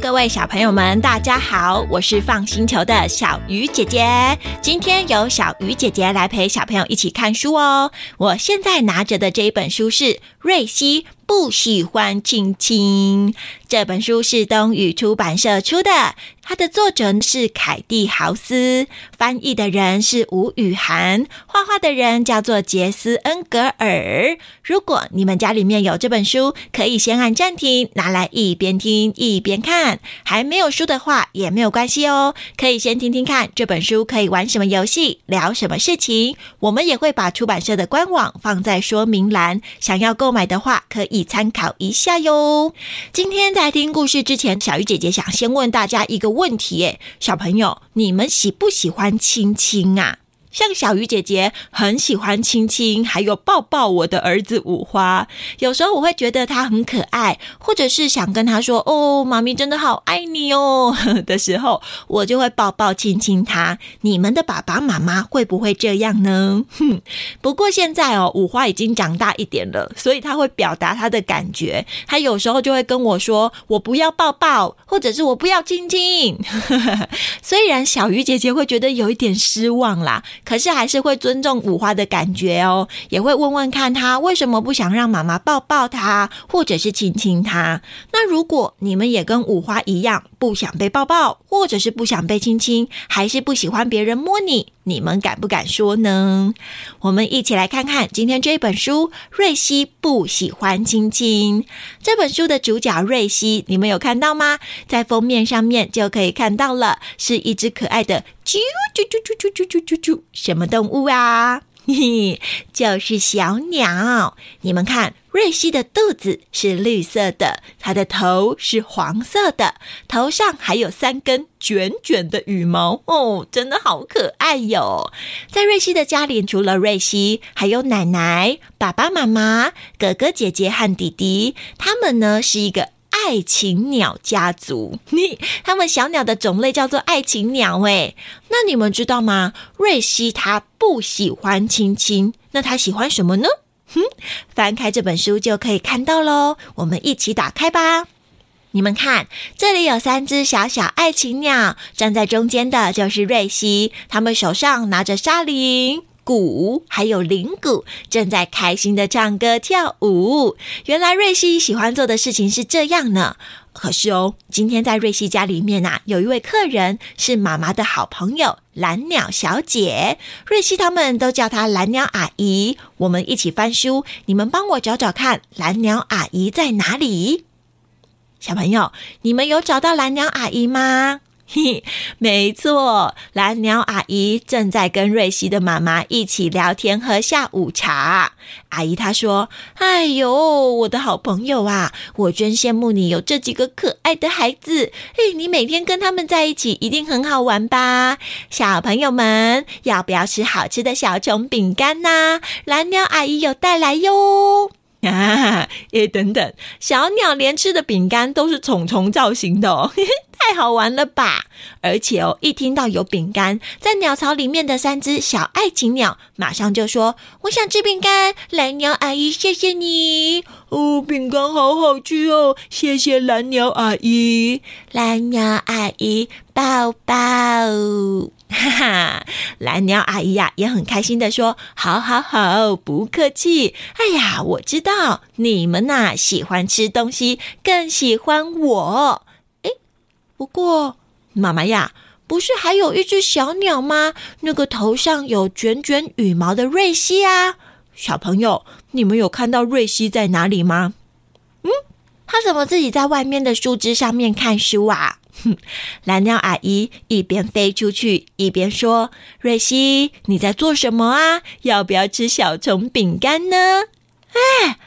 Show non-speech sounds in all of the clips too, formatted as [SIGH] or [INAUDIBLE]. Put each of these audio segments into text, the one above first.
各位小朋友们，大家好，我是放星球的小鱼姐姐。今天由小鱼姐姐来陪小朋友一起看书哦。我现在拿着的这一本书是瑞希。不喜欢亲亲。这本书是东宇出版社出的，它的作者是凯蒂豪斯，翻译的人是吴雨涵，画画的人叫做杰斯恩格尔。如果你们家里面有这本书，可以先按暂停，拿来一边听一边看。还没有书的话也没有关系哦，可以先听听看这本书可以玩什么游戏，聊什么事情。我们也会把出版社的官网放在说明栏，想要购买的话可以。参考一下哟。今天在听故事之前，小鱼姐姐想先问大家一个问题：诶，小朋友，你们喜不喜欢亲亲啊？像小鱼姐姐很喜欢亲亲，还有抱抱我的儿子五花。有时候我会觉得他很可爱，或者是想跟他说：“哦，妈咪真的好爱你哦。[LAUGHS] ”的时候，我就会抱抱亲亲他。你们的爸爸妈妈会不会这样呢？哼。[LAUGHS] 不过现在哦，五花已经长大一点了，所以他会表达他的感觉。他有时候就会跟我说：“我不要抱抱，或者是我不要亲亲。” [LAUGHS] 虽然小鱼姐姐会觉得有一点失望啦。可是还是会尊重五花的感觉哦，也会问问看他为什么不想让妈妈抱抱他，或者是亲亲他。那如果你们也跟五花一样，不想被抱抱，或者是不想被亲亲，还是不喜欢别人摸你，你们敢不敢说呢？我们一起来看看今天这本书《瑞希不喜欢亲亲》这本书的主角瑞希，你们有看到吗？在封面上面就可以看到了，是一只可爱的。啾啾啾啾啾啾啾啾，什么动物啊？嘿嘿，就是小鸟。你们看，瑞希的肚子是绿色的，它的头是黄色的，头上还有三根卷卷的羽毛哦，真的好可爱哟。在瑞希的家里，除了瑞希，还有奶奶、爸爸妈妈、哥哥姐姐和弟弟，他们呢是一个。爱情鸟家族，你他们小鸟的种类叫做爱情鸟诶。那你们知道吗？瑞希他不喜欢亲亲，那他喜欢什么呢？哼，翻开这本书就可以看到喽。我们一起打开吧。你们看，这里有三只小小爱情鸟，站在中间的就是瑞希，他们手上拿着沙铃。鼓还有铃鼓正在开心的唱歌跳舞。原来瑞希喜欢做的事情是这样呢。可是哦，今天在瑞希家里面啊，有一位客人是妈妈的好朋友蓝鸟小姐。瑞希他们都叫她蓝鸟阿姨。我们一起翻书，你们帮我找找看，蓝鸟阿姨在哪里？小朋友，你们有找到蓝鸟阿姨吗？嘿，没错，蓝鸟阿姨正在跟瑞希的妈妈一起聊天喝下午茶。阿姨她说：“哎呦，我的好朋友啊，我真羡慕你有这几个可爱的孩子。哎，你每天跟他们在一起，一定很好玩吧？小朋友们，要不要吃好吃的小熊饼干呢？蓝鸟阿姨有带来哟。” [LAUGHS] 啊！诶，等等，小鸟连吃的饼干都是虫虫造型的哦，[LAUGHS] 太好玩了吧！而且哦，一听到有饼干在鸟巢里面的三只小爱情鸟，马上就说：“我想吃饼干。”蓝鸟阿姨，谢谢你哦，饼干好好吃哦，谢谢蓝鸟阿姨，蓝鸟阿姨抱抱。[LAUGHS] 哈哈，蓝鸟阿姨呀也很开心的说：“好好好，不客气。哎呀，我知道你们呐喜欢吃东西，更喜欢我。哎，不过妈妈呀，不是还有一只小鸟吗？那个头上有卷卷羽毛的瑞希啊，小朋友，你们有看到瑞希在哪里吗？嗯，他怎么自己在外面的树枝上面看书啊？”哼，[LAUGHS] 蓝鸟阿姨一边飞出去，一边说：“瑞希，你在做什么啊？要不要吃小虫饼干呢？”哎，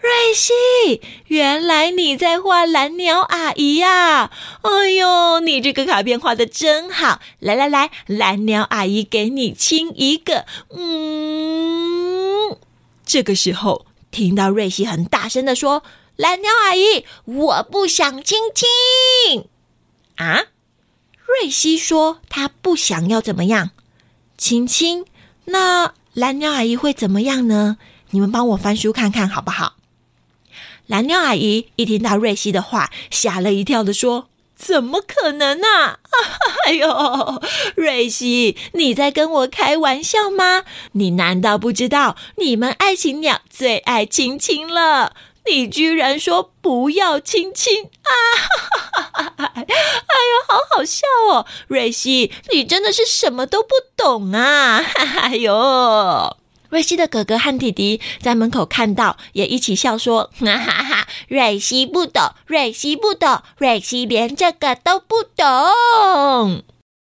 瑞希，原来你在画蓝鸟阿姨呀！哎呦，你这个卡片画的真好！来来来，蓝鸟阿姨给你亲一个。嗯，这个时候听到瑞希很大声的说：“蓝鸟阿姨，我不想亲亲。”啊，瑞希说他不想要怎么样，亲亲。那蓝鸟阿姨会怎么样呢？你们帮我翻书看看好不好？蓝鸟阿姨一听到瑞希的话，吓了一跳的说：“怎么可能啊！[LAUGHS] 哎呦，瑞西，你在跟我开玩笑吗？你难道不知道你们爱情鸟最爱亲亲了？你居然说不要亲亲啊！哎呦，好好笑哦！瑞西，你真的是什么都不懂啊！[LAUGHS] 哎呦。瑞西的哥哥和弟弟在门口看到，也一起笑说：“哈哈哈，瑞西不懂，瑞西不懂，瑞西连这个都不懂。”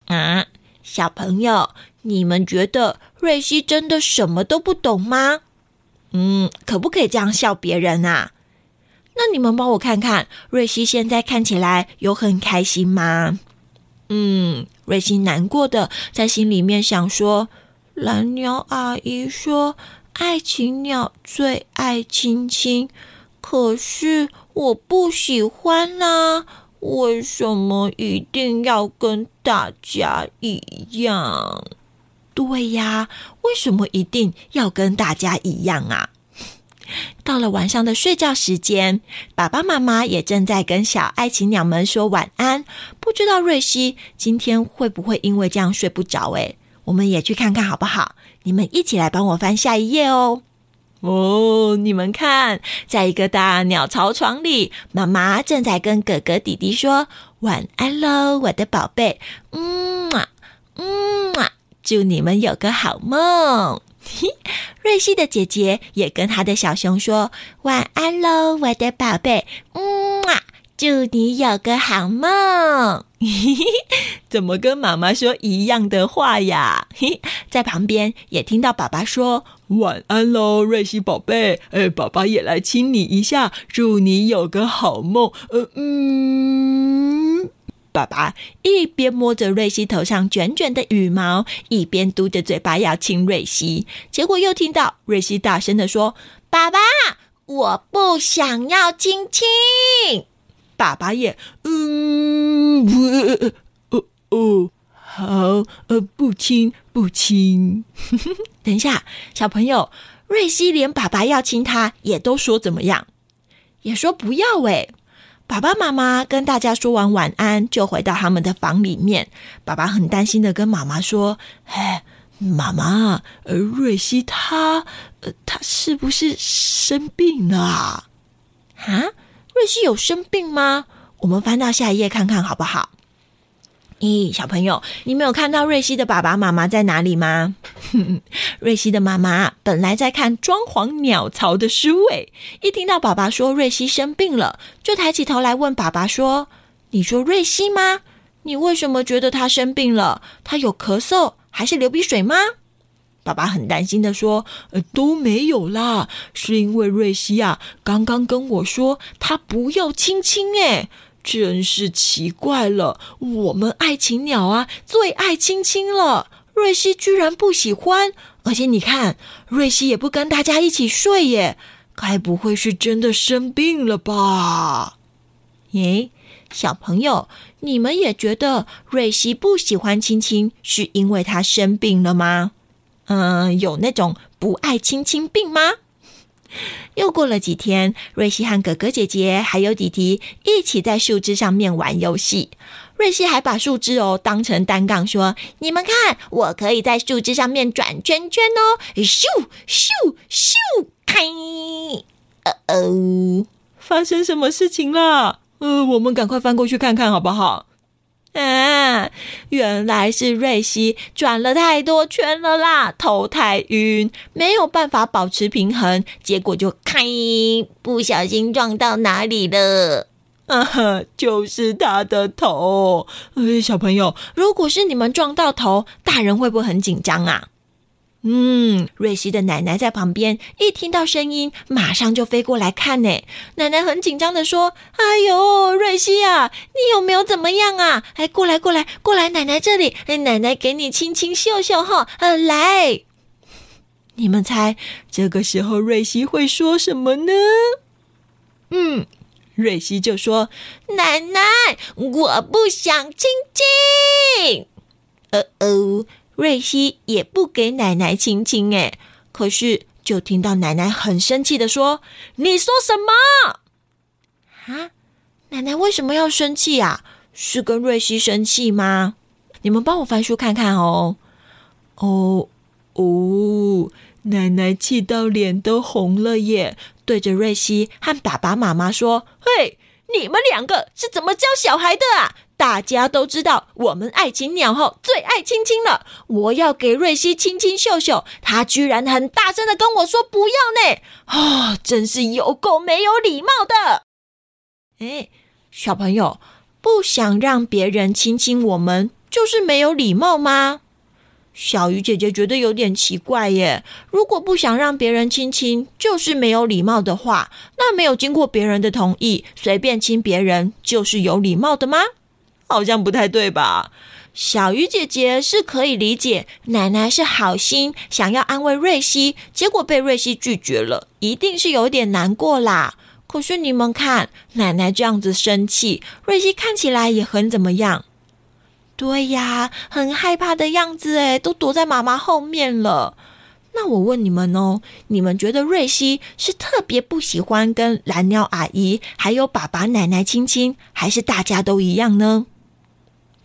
啊，小朋友，你们觉得瑞西真的什么都不懂吗？嗯，可不可以这样笑别人啊？那你们帮我看看，瑞西现在看起来有很开心吗？嗯，瑞西难过的在心里面想说。蓝鸟阿姨说：“爱情鸟最爱亲亲，可是我不喜欢啊！为什么一定要跟大家一样？对呀，为什么一定要跟大家一样啊？”到了晚上的睡觉时间，爸爸妈妈也正在跟小爱情鸟们说晚安。不知道瑞西今天会不会因为这样睡不着？诶我们也去看看好不好？你们一起来帮我翻下一页哦。哦，你们看，在一个大鸟巢床里，妈妈正在跟哥哥弟弟说晚安喽，我的宝贝。嗯啊，嗯啊，祝你们有个好梦。[LAUGHS] 瑞西的姐姐也跟她的小熊说晚安喽，我的宝贝。嗯啊。祝你有个好梦！[LAUGHS] 怎么跟妈妈说一样的话呀？[LAUGHS] 在旁边也听到爸爸说晚安喽，瑞西宝贝。哎，爸爸也来亲你一下，祝你有个好梦。呃嗯，爸爸一边摸着瑞西头上卷卷的羽毛，一边嘟着嘴巴要亲瑞西。结果又听到瑞西大声的说：“爸爸，我不想要亲亲。”爸爸也，嗯，哦哦，好，呃，不亲不亲。等一下，小朋友，瑞西连爸爸要亲他也都说怎么样？也说不要诶。爸爸妈妈跟大家说完晚安，就回到他们的房里面。爸爸很担心的跟妈妈说：“哎，妈妈，呃，瑞希他，呃，他是不是生病了啊？”？瑞希有生病吗？我们翻到下一页看看好不好？咦，小朋友，你没有看到瑞西的爸爸妈妈在哪里吗？[LAUGHS] 瑞西的妈妈本来在看装潢鸟巢的书诶，一听到爸爸说瑞西生病了，就抬起头来问爸爸说：“你说瑞西吗？你为什么觉得他生病了？他有咳嗽还是流鼻水吗？”爸爸很担心的说：“呃，都没有啦，是因为瑞西啊，刚刚跟我说他不要亲亲，诶，真是奇怪了。我们爱情鸟啊，最爱亲亲了，瑞西居然不喜欢。而且你看，瑞西也不跟大家一起睡耶，该不会是真的生病了吧？咦，小朋友，你们也觉得瑞西不喜欢亲亲，是因为他生病了吗？”嗯，有那种不爱亲亲病吗？又过了几天，瑞西和哥哥姐姐还有弟弟一起在树枝上面玩游戏。瑞西还把树枝哦当成单杠，说：“你们看，我可以在树枝上面转圈圈哦！”咻咻咻，开！呃哦，发生什么事情了？呃，我们赶快翻过去看看好不好？啊，[LAUGHS] 原来是瑞西转了太多圈了啦，头太晕，没有办法保持平衡，结果就开，不小心撞到哪里了？啊哈，就是他的头。小朋友，如果是你们撞到头，大人会不会很紧张啊？嗯，瑞西的奶奶在旁边，一听到声音，马上就飞过来看呢。奶奶很紧张的说：“哎呦，瑞西啊，你有没有怎么样啊？哎，过来，过来，过来，奶奶这里，哎，奶奶给你亲亲秀秀哈。呃，来，你们猜这个时候瑞西会说什么呢？嗯，瑞西就说：奶奶，我不想亲亲。呃哦。瑞希也不给奶奶亲亲，哎，可是就听到奶奶很生气的说：“你说什么？啊，奶奶为什么要生气啊？是跟瑞希生气吗？你们帮我翻书看看哦。哦哦，奶奶气到脸都红了耶，对着瑞希和爸爸妈妈说：“嘿，你们两个是怎么教小孩的啊？大家都知道，我们爱情鸟后最爱亲亲了。我要给瑞希亲亲秀秀，他居然很大声的跟我说不要呢！啊，真是有够没有礼貌的！哎，小朋友，不想让别人亲亲我们，就是没有礼貌吗？小鱼姐姐觉得有点奇怪耶。如果不想让别人亲亲，就是没有礼貌的话，那没有经过别人的同意，随便亲别人，就是有礼貌的吗？好像不太对吧？小鱼姐姐是可以理解，奶奶是好心，想要安慰瑞希，结果被瑞希拒绝了，一定是有点难过啦。可是你们看，奶奶这样子生气，瑞希看起来也很怎么样？对呀，很害怕的样子诶，都躲在妈妈后面了。那我问你们哦，你们觉得瑞希是特别不喜欢跟蓝鸟阿姨还有爸爸奶奶亲亲，还是大家都一样呢？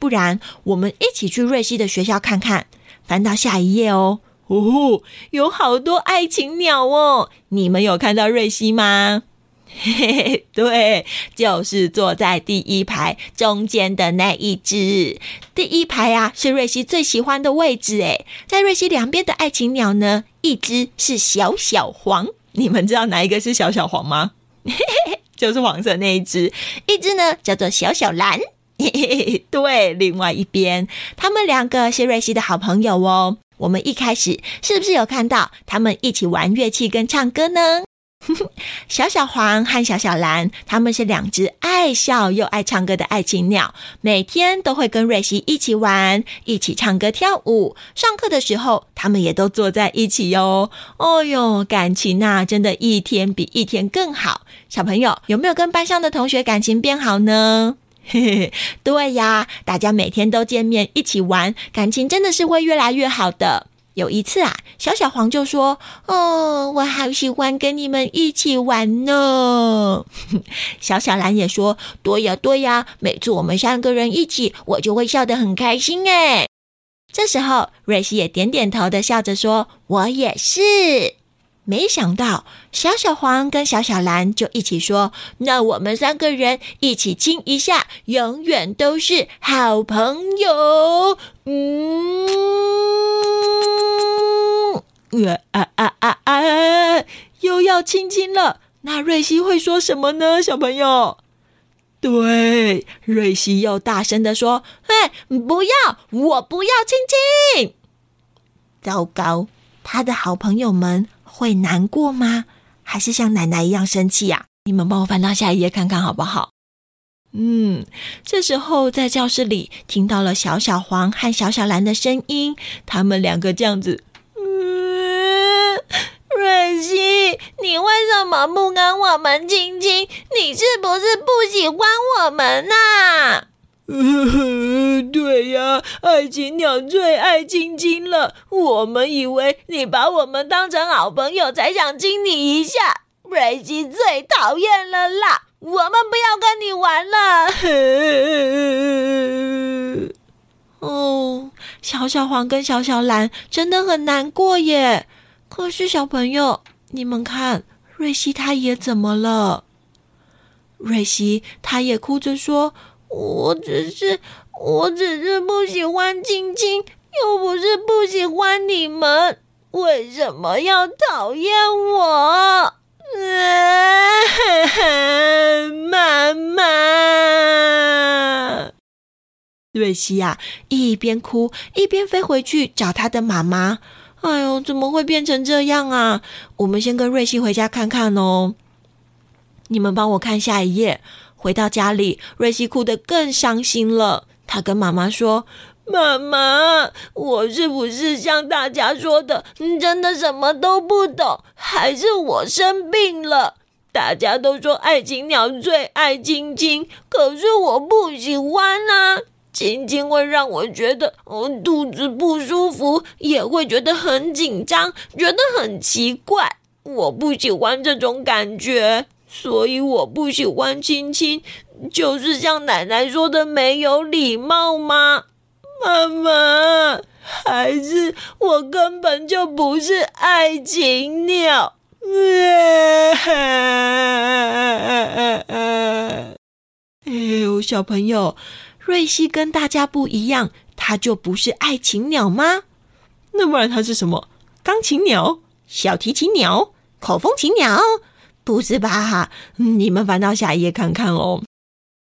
不然我们一起去瑞希的学校看看，翻到下一页哦。哦，有好多爱情鸟哦，你们有看到瑞希吗？嘿嘿，对，就是坐在第一排中间的那一只。第一排啊，是瑞希最喜欢的位置。诶，在瑞希两边的爱情鸟呢，一只是小小黄，你们知道哪一个是小小黄吗？嘿嘿嘿，就是黄色那一只。一只呢叫做小小蓝。[LAUGHS] 对，另外一边，他们两个是瑞希的好朋友哦。我们一开始是不是有看到他们一起玩乐器跟唱歌呢？[LAUGHS] 小小黄和小小蓝，他们是两只爱笑又爱唱歌的爱情鸟，每天都会跟瑞希一起玩，一起唱歌跳舞。上课的时候，他们也都坐在一起哟。哦哟，感情呐，真的一天比一天更好。小朋友有没有跟班上的同学感情变好呢？嘿嘿，对呀，大家每天都见面一起玩，感情真的是会越来越好的。有一次啊，小小黄就说：“哦，我好喜欢跟你们一起玩呢。[LAUGHS] ”小小蓝也说：“对呀，对呀，每次我们三个人一起，我就会笑得很开心。”哎，这时候瑞希也点点头的笑着说：“我也是。”没想到小小黄跟小小蓝就一起说：“那我们三个人一起亲一下，永远都是好朋友。”嗯。啊啊啊啊！又要亲亲了，那瑞希会说什么呢？小朋友，对，瑞希又大声的说：“哎，不要，我不要亲亲！”糟糕，他的好朋友们会难过吗？还是像奶奶一样生气呀？你们帮我翻到下一页看看好不好？嗯，这时候在教室里听到了小小黄和小小蓝的声音，他们两个这样子。嗯瑞希，你为什么不跟我们亲亲？你是不是不喜欢我们呐？[LAUGHS] 对呀，爱情鸟最爱亲亲了。我们以为你把我们当成好朋友，才想亲你一下。瑞希最讨厌了啦，我们不要跟你玩了。[LAUGHS] 哦，小小黄跟小小蓝真的很难过耶。可是小朋友，你们看，瑞希他也怎么了？瑞希他也哭着说：“我只是，我只是不喜欢亲亲，又不是不喜欢你们，为什么要讨厌我？”妈妈，瑞希呀，一边哭一边飞回去找他的妈妈。哎呦，怎么会变成这样啊？我们先跟瑞希回家看看哦。你们帮我看下一页。回到家里，瑞希哭得更伤心了。他跟妈妈说：“妈妈，我是不是像大家说的，真的什么都不懂？还是我生病了？大家都说爱情鸟最爱亲亲，可是我不喜欢啊。”亲亲会让我觉得嗯肚子不舒服，也会觉得很紧张，觉得很奇怪。我不喜欢这种感觉，所以我不喜欢亲亲，就是像奶奶说的没有礼貌吗？妈妈，还是我根本就不是爱情鸟？哎呦，小朋友，瑞希跟大家不一样，他就不是爱情鸟吗？那不然他是什么？钢琴鸟、小提琴鸟、口风琴鸟？不是吧？哈你们翻到下一页看看哦。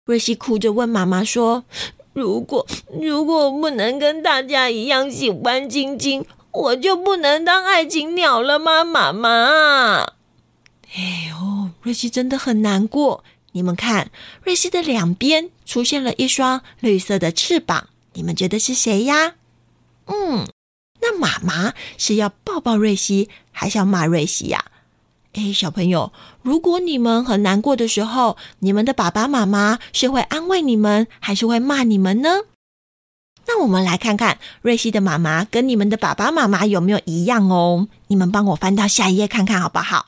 瑞希哭着问妈妈说：“如果如果我不能跟大家一样喜欢晶晶，我就不能当爱情鸟了吗？”妈妈，哎呦，瑞希真的很难过。你们看，瑞希的两边出现了一双绿色的翅膀，你们觉得是谁呀？嗯。那妈妈是要抱抱瑞希，还是要骂瑞希呀？哎，小朋友，如果你们很难过的时候，你们的爸爸妈妈是会安慰你们，还是会骂你们呢？那我们来看看瑞希的妈妈跟你们的爸爸妈妈有没有一样哦？你们帮我翻到下一页看看好不好？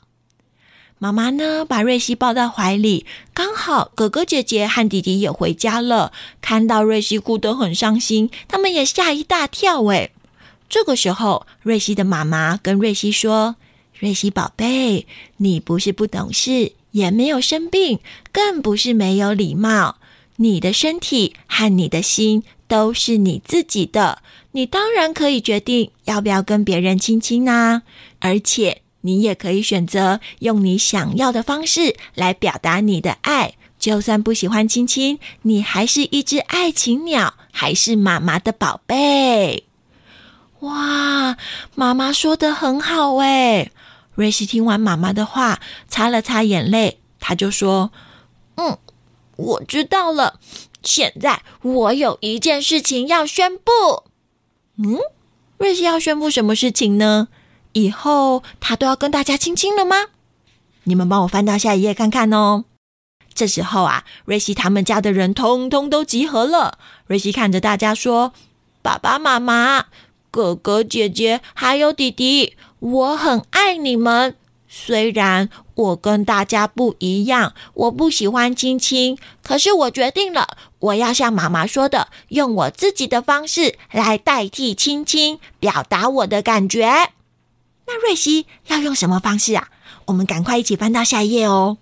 妈妈呢，把瑞希抱到怀里，刚好哥哥姐姐和弟弟也回家了，看到瑞希哭得很伤心，他们也吓一大跳，哎。这个时候，瑞希的妈妈跟瑞希说：“瑞希宝贝，你不是不懂事，也没有生病，更不是没有礼貌。你的身体和你的心都是你自己的，你当然可以决定要不要跟别人亲亲啊！而且，你也可以选择用你想要的方式来表达你的爱。就算不喜欢亲亲，你还是一只爱情鸟，还是妈妈的宝贝。”哇，妈妈说的很好诶。瑞希听完妈妈的话，擦了擦眼泪，他就说：“嗯，我知道了。现在我有一件事情要宣布。嗯，瑞希要宣布什么事情呢？以后他都要跟大家亲亲了吗？你们帮我翻到下一页看看哦。这时候啊，瑞希他们家的人通通都集合了。瑞希看着大家说：‘爸爸妈妈。’哥哥姐姐还有弟弟，我很爱你们。虽然我跟大家不一样，我不喜欢亲亲，可是我决定了，我要像妈妈说的，用我自己的方式来代替亲亲，表达我的感觉。那瑞希要用什么方式啊？我们赶快一起翻到下一页哦。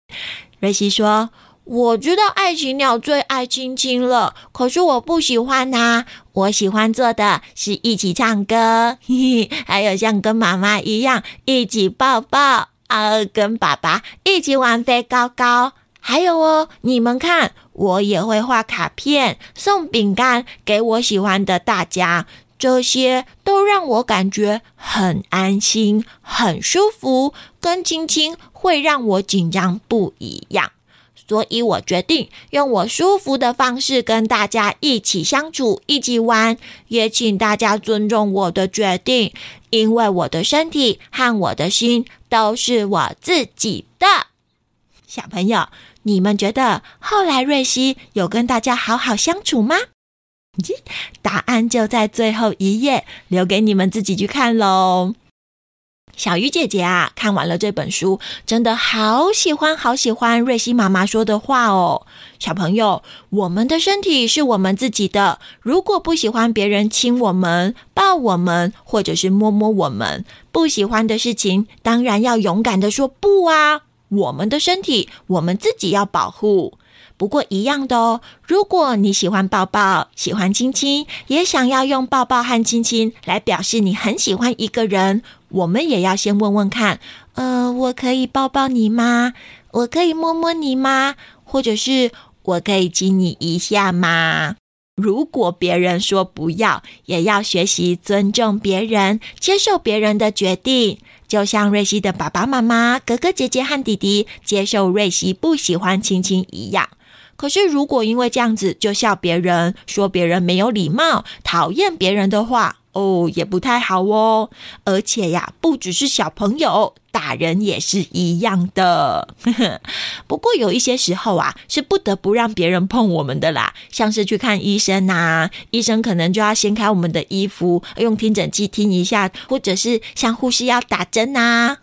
[LAUGHS] 瑞希说。我知道爱情鸟最爱亲亲了，可是我不喜欢它。我喜欢做的是一起唱歌，嘿嘿，还有像跟妈妈一样一起抱抱，啊，跟爸爸一起玩飞高高。还有哦，你们看，我也会画卡片，送饼干给我喜欢的大家，这些都让我感觉很安心、很舒服。跟亲亲会让我紧张不一样。所以我决定用我舒服的方式跟大家一起相处、一起玩，也请大家尊重我的决定，因为我的身体和我的心都是我自己的。小朋友，你们觉得后来瑞希有跟大家好好相处吗？答案就在最后一页，留给你们自己去看喽。小鱼姐姐啊，看完了这本书，真的好喜欢，好喜欢瑞希妈妈说的话哦。小朋友，我们的身体是我们自己的，如果不喜欢别人亲我们、抱我们，或者是摸摸我们，不喜欢的事情，当然要勇敢的说不啊。我们的身体，我们自己要保护。不过一样的哦，如果你喜欢抱抱、喜欢亲亲，也想要用抱抱和亲亲来表示你很喜欢一个人。我们也要先问问看，呃，我可以抱抱你吗？我可以摸摸你吗？或者是我可以亲你一下吗？如果别人说不要，也要学习尊重别人，接受别人的决定。就像瑞希的爸爸妈妈、哥哥姐姐和弟弟接受瑞希不喜欢亲亲一样。可是，如果因为这样子就笑别人，说别人没有礼貌，讨厌别人的话，哦，也不太好哦。而且呀，不只是小朋友，大人也是一样的。[LAUGHS] 不过有一些时候啊，是不得不让别人碰我们的啦，像是去看医生呐，医生可能就要掀开我们的衣服，用听诊器听一下，或者是像护士要打针呐，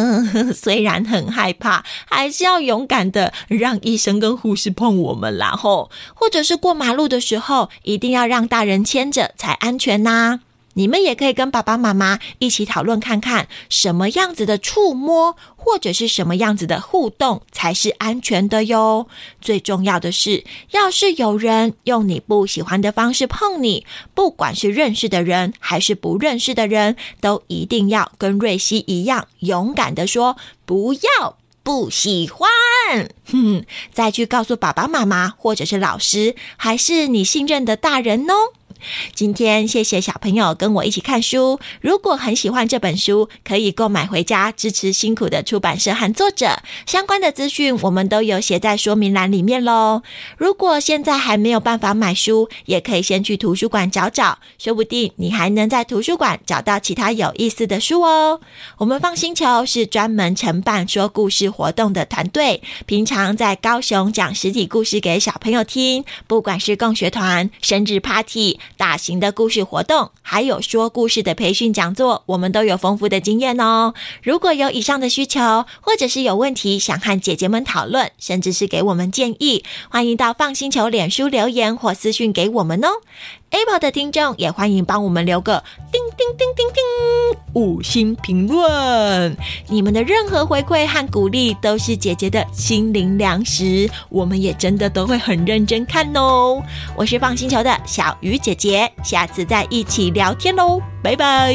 [LAUGHS] 虽然很害怕，还是要勇敢的让医生跟护士碰我们，然后或者是过马路的时候，一定要让大人牵着才安全呐。你们也可以跟爸爸妈妈一起讨论看看，什么样子的触摸或者是什么样子的互动才是安全的哟。最重要的是，要是有人用你不喜欢的方式碰你，不管是认识的人还是不认识的人，都一定要跟瑞希一样勇敢的说不要，不喜欢。哼，再去告诉爸爸妈妈或者是老师，还是你信任的大人哦。今天谢谢小朋友跟我一起看书。如果很喜欢这本书，可以购买回家支持辛苦的出版社和作者。相关的资讯我们都有写在说明栏里面喽。如果现在还没有办法买书，也可以先去图书馆找找，说不定你还能在图书馆找到其他有意思的书哦。我们放星球是专门承办说故事活动的团队，平常在高雄讲实体故事给小朋友听，不管是共学团、生日 party。大型的故事活动，还有说故事的培训讲座，我们都有丰富的经验哦。如果有以上的需求，或者是有问题想和姐姐们讨论，甚至是给我们建议，欢迎到放心球脸书留言或私讯给我们哦。Apple 的听众也欢迎帮我们留个叮叮叮叮叮五星评论，你们的任何回馈和鼓励都是姐姐的心灵粮食，我们也真的都会很认真看哦。我是放星球的小鱼姐姐，下次再一起聊天喽，拜拜。